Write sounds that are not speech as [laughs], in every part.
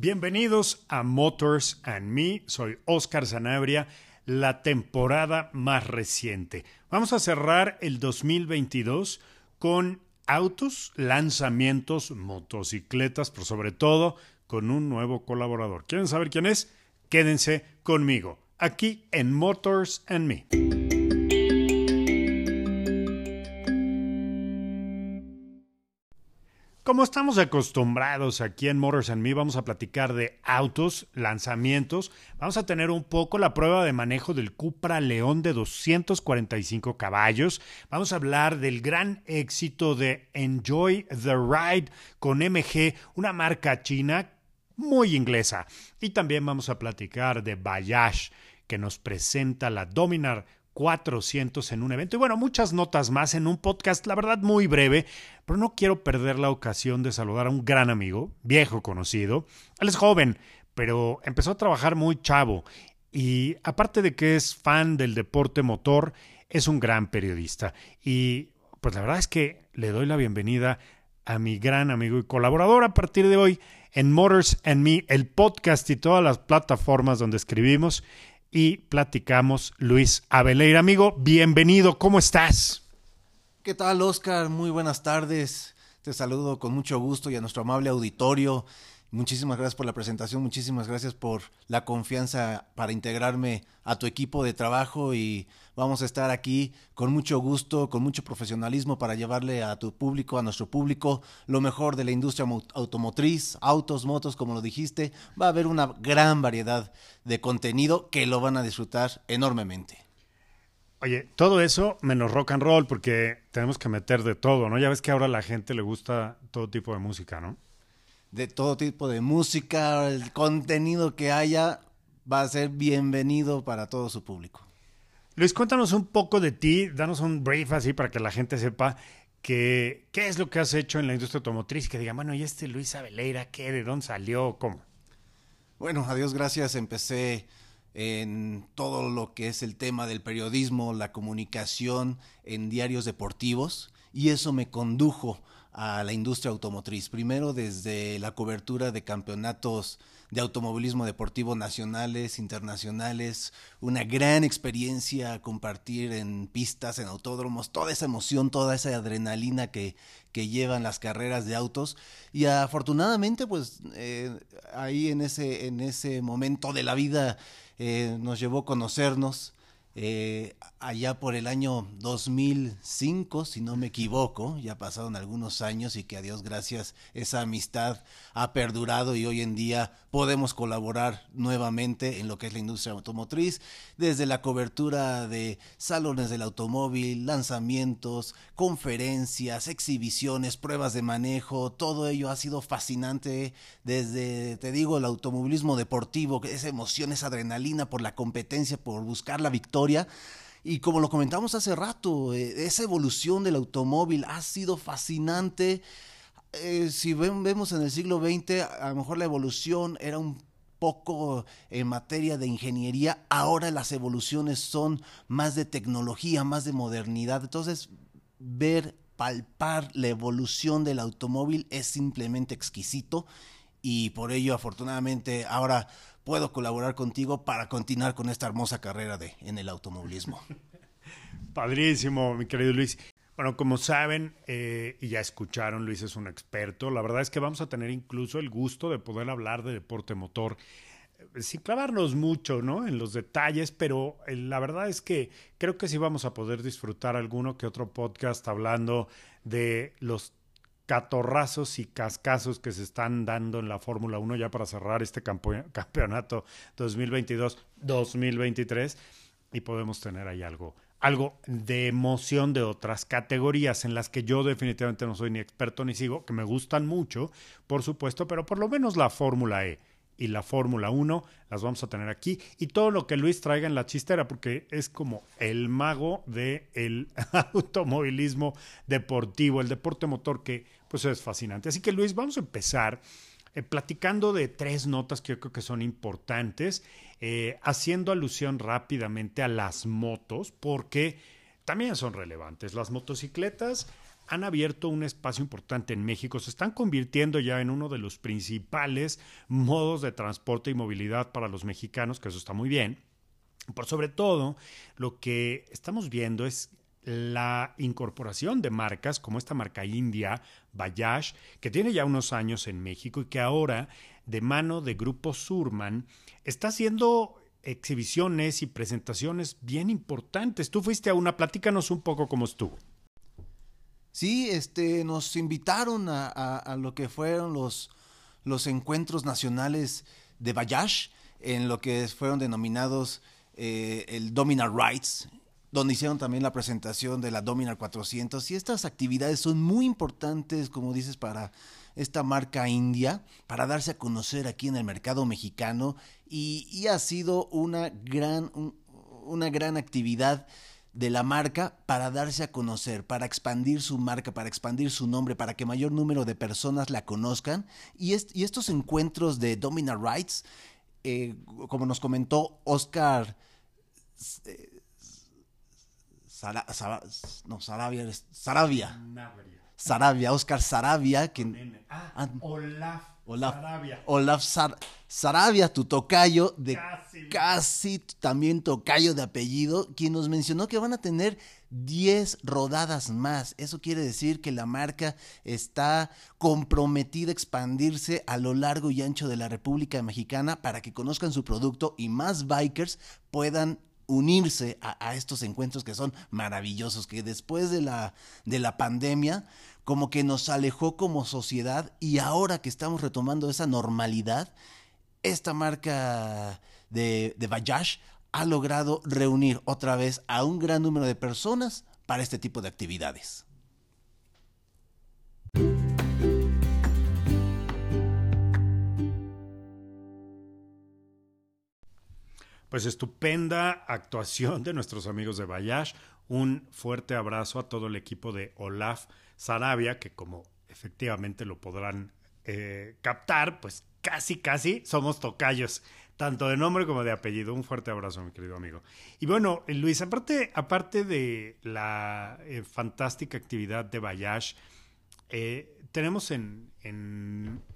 Bienvenidos a Motors and Me. Soy Oscar Zanabria, la temporada más reciente. Vamos a cerrar el 2022 con autos, lanzamientos, motocicletas, pero sobre todo con un nuevo colaborador. ¿Quieren saber quién es? Quédense conmigo, aquí en Motors and Me. Como estamos acostumbrados aquí en Motors and Me, vamos a platicar de autos, lanzamientos. Vamos a tener un poco la prueba de manejo del Cupra León de 245 caballos. Vamos a hablar del gran éxito de Enjoy the Ride con MG, una marca china muy inglesa. Y también vamos a platicar de Bayash, que nos presenta la Dominar 400 en un evento. Y bueno, muchas notas más en un podcast, la verdad, muy breve, pero no quiero perder la ocasión de saludar a un gran amigo, viejo conocido. Él es joven, pero empezó a trabajar muy chavo. Y aparte de que es fan del deporte motor, es un gran periodista. Y pues la verdad es que le doy la bienvenida a mi gran amigo y colaborador a partir de hoy en Motors and Me, el podcast y todas las plataformas donde escribimos y platicamos Luis Abeleira. Amigo, bienvenido, ¿cómo estás? ¿Qué tal, Oscar? Muy buenas tardes. Te saludo con mucho gusto y a nuestro amable auditorio. Muchísimas gracias por la presentación, muchísimas gracias por la confianza para integrarme a tu equipo de trabajo y vamos a estar aquí con mucho gusto, con mucho profesionalismo para llevarle a tu público, a nuestro público, lo mejor de la industria automotriz, autos, motos, como lo dijiste. Va a haber una gran variedad de contenido que lo van a disfrutar enormemente. Oye, todo eso menos rock and roll porque tenemos que meter de todo, ¿no? Ya ves que ahora a la gente le gusta todo tipo de música, ¿no? De todo tipo de música, el contenido que haya va a ser bienvenido para todo su público. Luis, cuéntanos un poco de ti, danos un brief así para que la gente sepa que, qué es lo que has hecho en la industria automotriz, que digan, bueno, ¿y este Luis Abeleira qué? ¿De dónde salió? ¿Cómo? Bueno, a Dios gracias, empecé en todo lo que es el tema del periodismo, la comunicación en diarios deportivos y eso me condujo a la industria automotriz. Primero desde la cobertura de campeonatos de automovilismo deportivo nacionales, internacionales, una gran experiencia compartir en pistas, en autódromos, toda esa emoción, toda esa adrenalina que, que llevan las carreras de autos. Y afortunadamente, pues eh, ahí en ese, en ese momento de la vida eh, nos llevó a conocernos eh, allá por el año 2005, si no me equivoco, ya pasaron algunos años y que a Dios gracias esa amistad ha perdurado y hoy en día podemos colaborar nuevamente en lo que es la industria automotriz, desde la cobertura de salones del automóvil, lanzamientos, conferencias, exhibiciones, pruebas de manejo, todo ello ha sido fascinante desde, te digo, el automovilismo deportivo, esa emoción, esa adrenalina por la competencia, por buscar la victoria y como lo comentamos hace rato, eh, esa evolución del automóvil ha sido fascinante. Eh, si vemos en el siglo XX, a lo mejor la evolución era un poco en materia de ingeniería, ahora las evoluciones son más de tecnología, más de modernidad. Entonces, ver, palpar la evolución del automóvil es simplemente exquisito y por ello afortunadamente ahora puedo colaborar contigo para continuar con esta hermosa carrera de, en el automovilismo. [laughs] Padrísimo, mi querido Luis. Bueno, como saben eh, y ya escucharon, Luis es un experto. La verdad es que vamos a tener incluso el gusto de poder hablar de deporte motor eh, sin clavarnos mucho, ¿no? En los detalles, pero eh, la verdad es que creo que sí vamos a poder disfrutar alguno que otro podcast hablando de los catorrazos y cascazos que se están dando en la Fórmula 1 ya para cerrar este campeonato 2022-2023 y podemos tener ahí algo algo de emoción de otras categorías en las que yo definitivamente no soy ni experto ni sigo, que me gustan mucho, por supuesto, pero por lo menos la Fórmula E y la Fórmula 1 las vamos a tener aquí y todo lo que Luis traiga en la chistera porque es como el mago del el [laughs] automovilismo deportivo, el deporte motor que pues es fascinante. Así que Luis, vamos a empezar eh, platicando de tres notas que yo creo que son importantes, eh, haciendo alusión rápidamente a las motos porque también son relevantes. Las motocicletas han abierto un espacio importante en México, se están convirtiendo ya en uno de los principales modos de transporte y movilidad para los mexicanos, que eso está muy bien. Por sobre todo, lo que estamos viendo es la incorporación de marcas como esta marca india, Bayash, que tiene ya unos años en México y que ahora, de mano de Grupo Surman, está haciendo exhibiciones y presentaciones bien importantes. Tú fuiste a una, platícanos un poco cómo estuvo. Sí, este, nos invitaron a, lo que fueron los, los encuentros nacionales de Bayash, en lo que fueron denominados eh, el Dominar Rights, donde hicieron también la presentación de la Dominar 400. Y estas actividades son muy importantes, como dices, para esta marca india, para darse a conocer aquí en el mercado mexicano. Y, ha sido una gran, una gran actividad de la marca para darse a conocer, para expandir su marca, para expandir su nombre, para que mayor número de personas la conozcan. Y, estos encuentros de Dominar Rights, eh, como nos comentó Oscar eh, no, Sarabia, Sarabia. Sarabia, Oscar Sarabia, que... Ah, ah, Olaf. Olaf Sarabia. Olaf Sarabia, tu tocayo, de casi. casi. también tocayo de apellido, quien nos mencionó que van a tener 10 rodadas más. Eso quiere decir que la marca está comprometida a expandirse a lo largo y ancho de la República Mexicana para que conozcan su producto y más bikers puedan unirse a, estos encuentros que son maravillosos, que después de la, de la pandemia como que nos alejó como sociedad y ahora que estamos retomando esa normalidad, esta marca de, de ha logrado reunir otra vez a un gran número de personas para este tipo de actividades. Pues estupenda actuación de nuestros amigos de Bayash. Un fuerte abrazo a todo el equipo de Olaf Sarabia, que como efectivamente lo podrán eh, captar, pues casi, casi somos tocayos, tanto de nombre como de apellido. Un fuerte abrazo, mi querido amigo. Y bueno, Luis, aparte, aparte de la eh, fantástica actividad de Bayash, eh, tenemos en,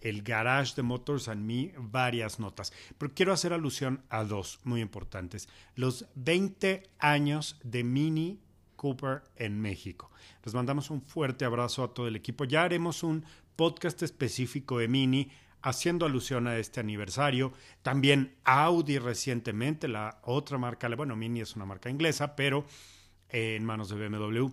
el garage de Motors and Me varias notas, pero quiero hacer alusión a dos muy importantes. Los 20 años de Mini Cooper en México. Les mandamos un fuerte abrazo a todo el equipo. Ya haremos un podcast específico de Mini haciendo alusión a este aniversario. También Audi recientemente, la otra marca, bueno, Mini es una marca inglesa, pero en manos de BMW,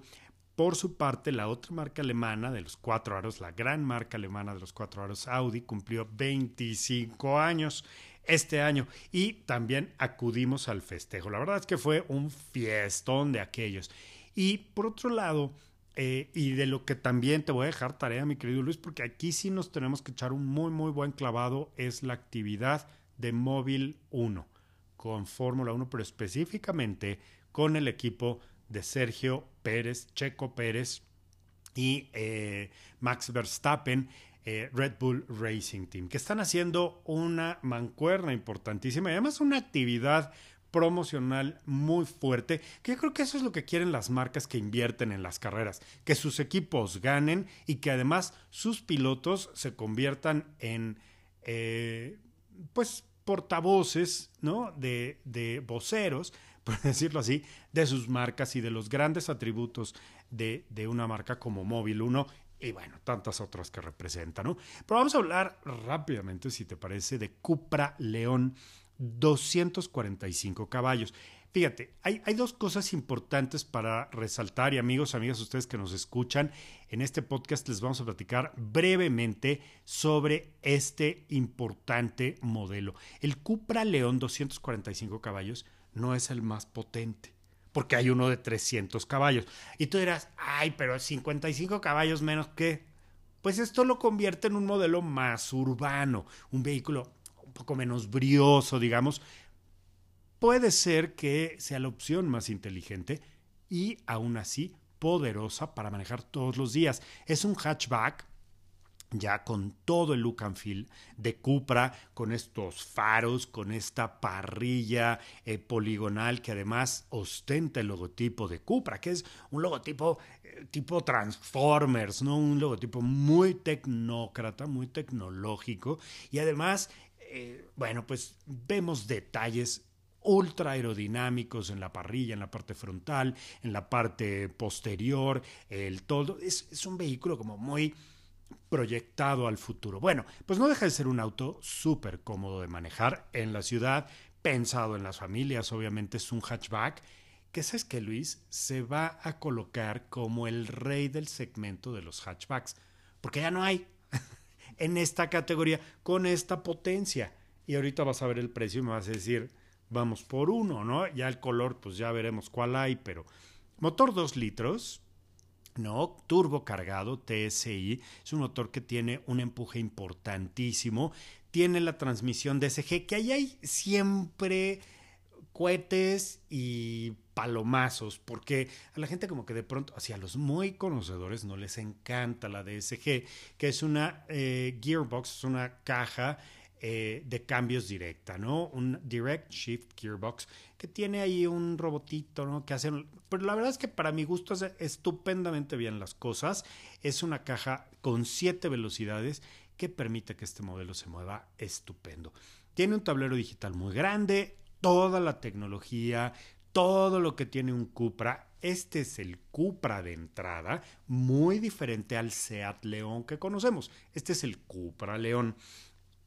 por su parte, la otra marca alemana de los cuatro aros, la gran marca alemana de los cuatro aros, Audi, cumplió 25 años este año y también acudimos al festejo. La verdad es que fue un fiestón de aquellos. Y por otro lado, eh, y de lo que también te voy a dejar tarea, mi querido Luis, porque aquí sí nos tenemos que echar un muy, muy buen clavado, es la actividad de Móvil 1 con Fórmula 1, pero específicamente con el equipo de Sergio Pérez, Checo Pérez y eh, Max Verstappen, eh, Red Bull Racing Team, que están haciendo una mancuerna importantísima y además una actividad promocional muy fuerte, que yo creo que eso es lo que quieren las marcas que invierten en las carreras, que sus equipos ganen y que además sus pilotos se conviertan en, eh, pues, portavoces, ¿no? De, de voceros [laughs] por decirlo así, de sus marcas y de los grandes atributos de, de una marca como Móvil 1 y bueno, tantas otras que representa, ¿no? Pero vamos a hablar rápidamente, si te parece, de Cupra León 245 caballos. Fíjate, hay, dos cosas importantes para resaltar y amigos, amigas, ustedes que nos escuchan, en este podcast les vamos a platicar brevemente sobre este importante modelo. El Cupra León 245 caballos no es el más potente, porque hay uno de 300 caballos. Y tú dirás, ay, pero 55 caballos menos que... Pues esto lo convierte en un modelo más urbano, un vehículo un poco menos brioso, digamos. Puede ser que sea la opción más inteligente y aún así poderosa para manejar todos los días. Es un hatchback ya con todo el look and feel de Cupra, con estos faros, con esta parrilla eh, poligonal que además ostenta el logotipo de Cupra, que es un logotipo eh, tipo Transformers, ¿no? Un logotipo muy tecnócrata, muy tecnológico y además, eh, bueno, pues vemos detalles ultra aerodinámicos en la parrilla, en la parte frontal, en la parte posterior, el todo. Es, es un vehículo como muy proyectado al futuro. Bueno, pues no deja de ser un auto súper cómodo de manejar en la ciudad, pensado en las familias, obviamente es un hatchback, que sabes que Luis se va a colocar como el rey del segmento de los hatchbacks, porque ya no hay [laughs] en esta categoría con esta potencia. Y ahorita vas a ver el precio y me vas a decir, vamos por uno, ¿no? Ya el color, pues ya veremos cuál hay, pero motor 2 litros, ¿no? Turbo cargado, TSI, es un motor que tiene un empuje importantísimo, tiene la transmisión DSG, que ahí hay siempre cohetes y palomazos, porque a la gente como que de pronto, hacia los muy conocedores, no les encanta la DSG, que es una eh, gearbox, es una caja eh, de cambios directa, ¿no? Un Direct Shift Gearbox que tiene ahí un robotito, ¿no? Que hacen... Pero la verdad es que para mi gusto hace estupendamente bien las cosas. Es una caja con siete velocidades que permite que este modelo se mueva estupendo. Tiene un tablero digital muy grande, toda la tecnología, todo lo que tiene un Cupra. Este es el Cupra de entrada, muy diferente al Seat León que conocemos. Este es el Cupra León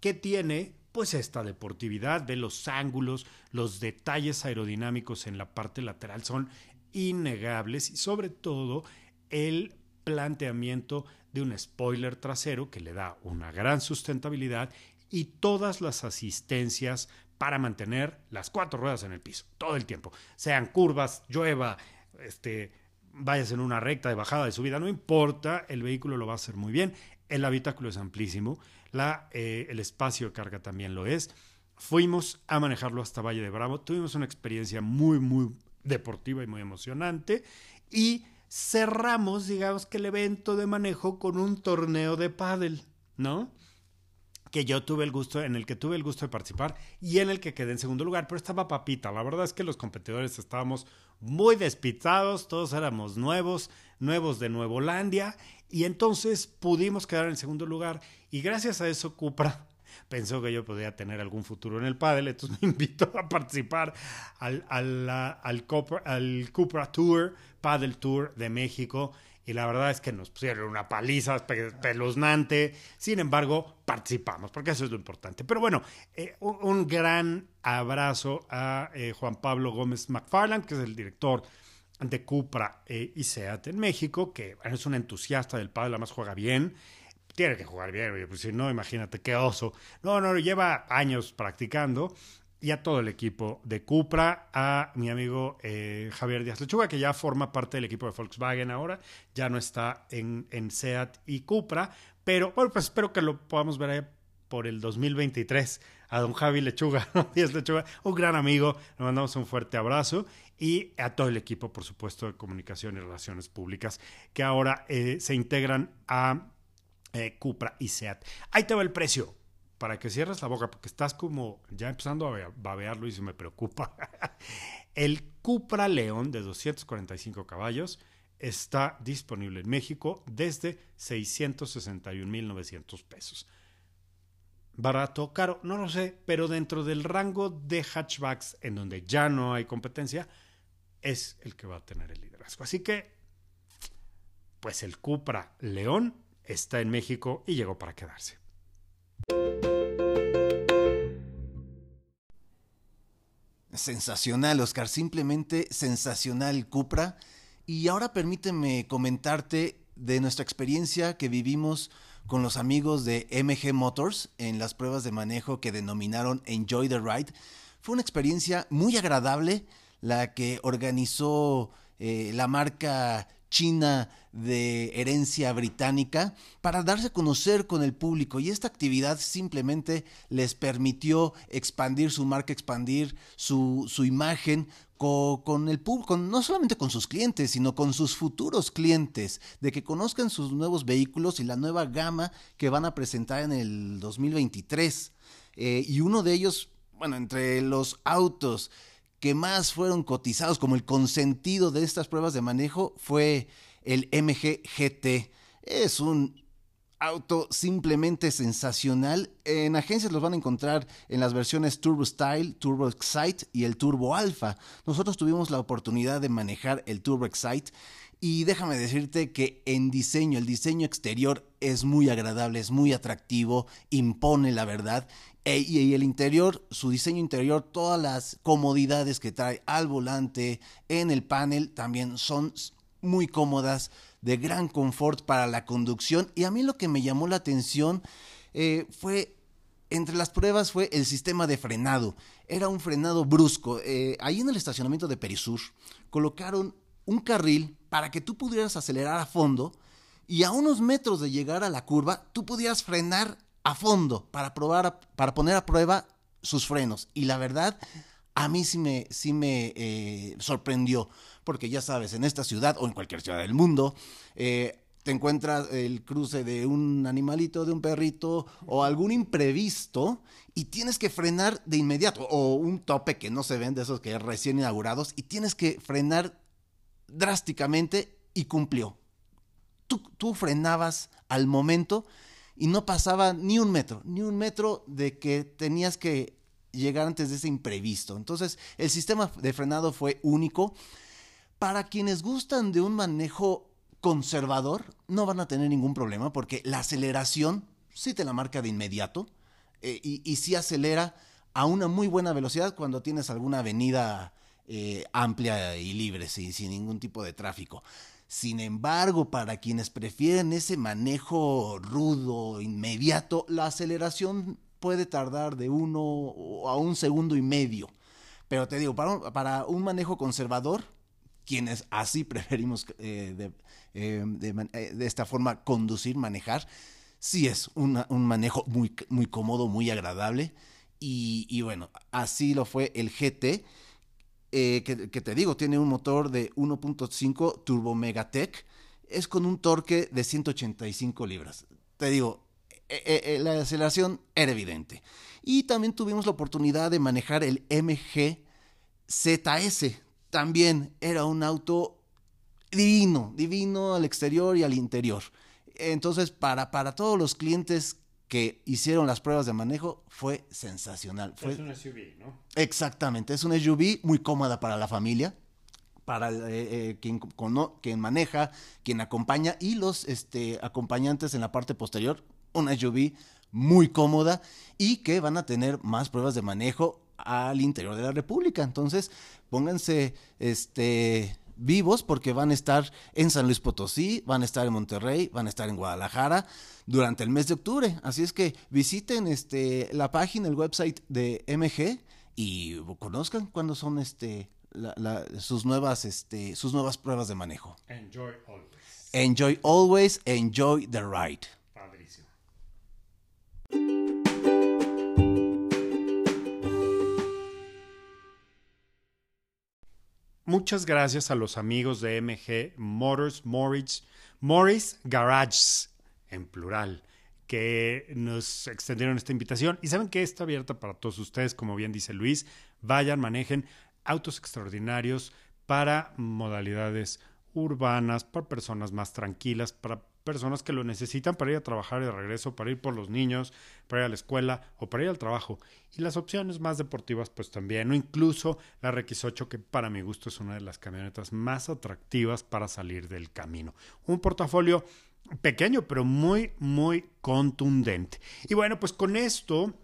que tiene pues esta deportividad, ve los ángulos, los detalles aerodinámicos en la parte lateral son innegables y sobre todo el planteamiento de un spoiler trasero que le da una gran sustentabilidad y todas las asistencias para mantener las cuatro ruedas en el piso todo el tiempo, sean curvas, llueva, este, vayas en una recta de bajada, de subida, no importa, el vehículo lo va a hacer muy bien. El habitáculo es amplísimo, eh, el espacio de carga también lo es. Fuimos a manejarlo hasta Valle de Bravo, tuvimos una experiencia muy, muy deportiva y muy emocionante y cerramos, digamos que el evento de manejo con un torneo de pádel, ¿no? que yo tuve el gusto, en el que tuve el gusto de participar y en el que quedé en segundo lugar, pero estaba papita. La verdad es que los competidores estábamos muy despistados, todos éramos nuevos, nuevos de Nuevolandia, y entonces pudimos quedar en segundo lugar. Y gracias a eso, Cupra [laughs] pensó que yo podía tener algún futuro en el pádel, entonces me [laughs] invitó a participar al, al, al, Cupra, al Cupra Tour, Paddle Tour de México y la verdad es que nos pusieron una paliza espeluznante. Sin embargo, participamos, porque eso es lo importante. Pero bueno, eh, un, gran abrazo a eh, Juan Pablo Gómez McFarland, que es el director de Cupra eh, y SEAT en México, que es un entusiasta del padre, además juega bien. Tiene que jugar bien, pues si no, imagínate qué oso. No, no, lleva años practicando y a todo el equipo de Cupra, a mi amigo eh, Javier Díaz Lechuga, que ya forma parte del equipo de Volkswagen ahora, ya no está en, en SEAT y Cupra, pero bueno, pues espero que lo podamos ver por el 2023 a don Javi Lechuga, [laughs] Díaz Lechuga, un gran amigo, le mandamos un fuerte abrazo y a todo el equipo, por supuesto, de comunicación y relaciones públicas, que ahora eh, se integran a eh, Cupra y SEAT. Ahí te va el precio para que cierres la boca, porque estás como ya empezando a babearlo y se me preocupa. [laughs] El Cupra León de 245 caballos está disponible en México desde 661.900 pesos. Barato, caro, no lo sé, pero dentro del rango de hatchbacks en donde ya no hay competencia, es el que va a tener el liderazgo. Así que, pues el Cupra León está en México y llegó para quedarse. Sensacional, Oscar, simplemente sensacional Cupra. Y ahora permíteme comentarte de nuestra experiencia que vivimos con los amigos de MG Motors en las pruebas de manejo que denominaron Enjoy the Ride. Fue una experiencia muy agradable la que organizó eh, la marca china de herencia británica para darse a conocer con el público y esta actividad simplemente les permitió expandir su marca, expandir su, su imagen con, el público, no solamente con sus clientes, sino con sus futuros clientes, de que conozcan sus nuevos vehículos y la nueva gama que van a presentar en el 2023. Eh, y uno de ellos, bueno, entre los autos que más fueron cotizados como el consentido de estas pruebas de manejo fue el MG GT. Es un auto simplemente sensacional. En agencias los van a encontrar en las versiones Turbo Style, Turbo Excite y el Turbo Alpha. Nosotros tuvimos la oportunidad de manejar el Turbo Excite y déjame decirte que en diseño, el diseño exterior es muy agradable, es muy atractivo, impone la verdad. E, y el interior, su diseño interior, todas las comodidades que trae al volante, en el panel, también son muy cómodas de gran confort para la conducción. Y a mí lo que me llamó la atención eh, fue, entre las pruebas, fue el sistema de frenado. Era un frenado brusco. Eh, ahí en el estacionamiento de Perisur colocaron un carril para que tú pudieras acelerar a fondo y a unos metros de llegar a la curva, tú pudieras frenar a fondo para probar, para poner a prueba sus frenos. Y la verdad, a mí sí me, sí me eh, sorprendió porque ya sabes, en esta ciudad o en cualquier ciudad del mundo, eh, te encuentras el cruce de un animalito, de un perrito o algún imprevisto y tienes que frenar de inmediato o un tope que no se ven de esos que recién inaugurados y tienes que frenar drásticamente y cumplió. Tú, tú frenabas al momento y no pasaba ni un metro, ni un metro de que tenías que llegar antes de ese imprevisto. Entonces el sistema de frenado fue único para quienes gustan de un manejo conservador, no van a tener ningún problema porque la aceleración sí te la marca de inmediato eh, y, sí acelera a una muy buena velocidad cuando tienes alguna avenida eh, amplia y libre, sin, ningún tipo de tráfico. Sin embargo, para quienes prefieren ese manejo rudo, inmediato, la aceleración puede tardar de uno a un segundo y medio. Pero te digo, para un manejo conservador, quienes así [laughs] preferimos eh, eh, eh, de, esta forma conducir, manejar, sí es un manejo muy, muy cómodo, muy agradable. Y, bueno, así lo fue el GT, que, que, te digo, tiene un motor de 1.5 Turbo Megatech, es con un torque de 185 libras. Te digo, la aceleración era evidente. Y también tuvimos la oportunidad de manejar el MG ZS también era un auto divino, divino al exterior y al interior. Entonces, para, para todos los clientes que hicieron las pruebas de manejo, fue sensacional. es un SUV, ¿no? Exactamente, es un SUV muy cómoda para la familia, para eh, eh, quien, quien maneja, quien acompaña y los este, acompañantes en la parte posterior, un SUV muy cómoda y que van a tener más pruebas de manejo al interior de la República. Entonces, pónganse este vivos porque van a estar en San Luis Potosí, van a estar en Monterrey, van a estar en Guadalajara durante el mes de octubre. Así es que visiten este la página, el website de MG y conozcan cuándo son este sus nuevas este sus nuevas pruebas de manejo. Enjoy always. Enjoy always, enjoy the ride. Muchas gracias a los amigos de MG Motors, Morris, Morris Garages, en plural, que nos extendieron esta invitación. Y saben que está abierta para todos ustedes, como bien dice Luis. Vayan, manejen autos extraordinarios para modalidades urbanas, para personas más tranquilas, para personas que lo necesitan para ir a trabajar y de regreso, para ir por los niños, para ir a la escuela o para ir al trabajo. Y las opciones más deportivas pues también, o incluso la RX8 que para mi gusto es una de las camionetas más atractivas para salir del camino. Un portafolio pequeño pero muy muy contundente. Y bueno, pues con esto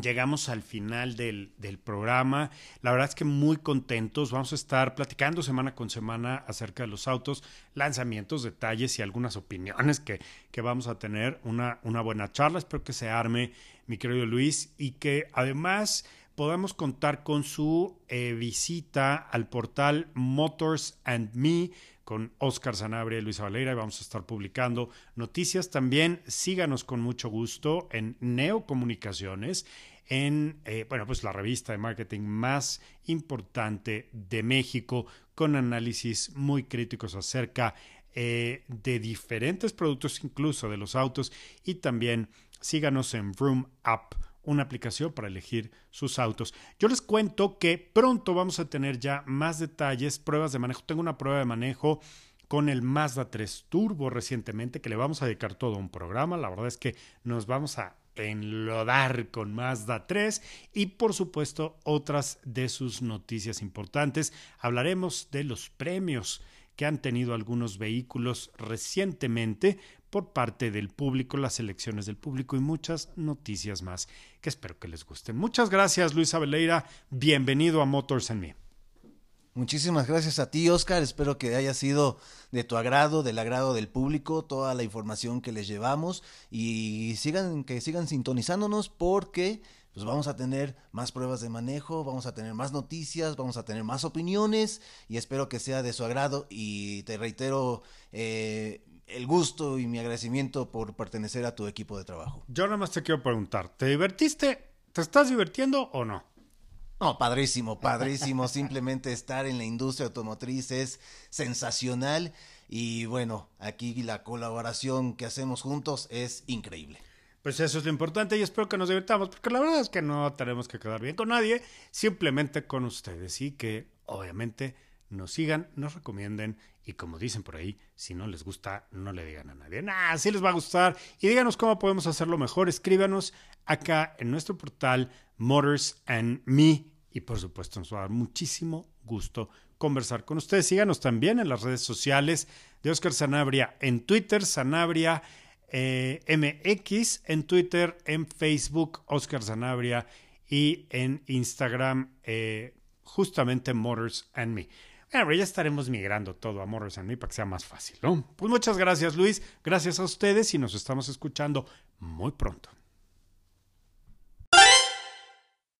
Llegamos al final del, programa. La verdad es que muy contentos. Vamos a estar platicando semana con semana acerca de los autos, lanzamientos, detalles y algunas opiniones que, que vamos a tener. Una, una buena charla. Espero que se arme, mi querido Luis, y que además podamos contar con su eh, visita al portal Motors and Me con Oscar Sanabria y Luisa Valera y vamos a estar publicando noticias también. Síganos con mucho gusto en Neocomunicaciones en eh, bueno, pues la revista de marketing más importante de México, con análisis muy críticos acerca eh, de diferentes productos, incluso de los autos, y también síganos en Vroom App una aplicación para elegir sus autos. Yo les cuento que pronto vamos a tener ya más detalles, pruebas de manejo. Tengo una prueba de manejo con el Mazda 3 Turbo recientemente que le vamos a dedicar todo un programa. La verdad es que nos vamos a enlodar con Mazda 3 y por supuesto otras de sus noticias importantes. Hablaremos de los premios que han tenido algunos vehículos recientemente por parte del público, las elecciones del público y muchas noticias más que espero que les gusten. Muchas gracias Luis Abeleira, bienvenido a Motors en Me. Muchísimas gracias a ti, Oscar. Espero que haya sido de tu agrado, del agrado del público, toda la información que les llevamos y sigan que sigan sintonizándonos porque pues vamos a tener más pruebas de manejo, vamos a tener más noticias, vamos a tener más opiniones y espero que sea de su agrado y te reitero eh, el gusto y mi agradecimiento por pertenecer a tu equipo de trabajo. Yo nada más te quiero preguntar, ¿te divertiste? ¿Te estás divirtiendo o no? No, padrísimo, padrísimo. [laughs] Simplemente estar en la industria automotriz es sensacional y bueno, aquí la colaboración que hacemos juntos es increíble. Pues eso es lo importante y espero que nos divirtamos, porque la verdad es que no tenemos que quedar bien con nadie, simplemente con ustedes y que obviamente nos sigan, nos recomienden y como dicen por ahí, si no les gusta, no le digan a nadie. Nah, sí les va a gustar y díganos cómo podemos hacerlo mejor. Escríbanos acá en nuestro portal Motors and Me y por supuesto nos va a dar muchísimo gusto conversar con ustedes. Síganos también en las redes sociales de Oscar Sanabria en Twitter, Sanabria eh, MX, en Twitter, en Facebook, Oscar Sanabria y en Instagram, eh, justamente Motors and Me. Bueno, ya estaremos migrando todo a Motors and Me para que sea más fácil, ¿no? Pues muchas gracias, Luis. Gracias a ustedes y nos estamos escuchando muy pronto.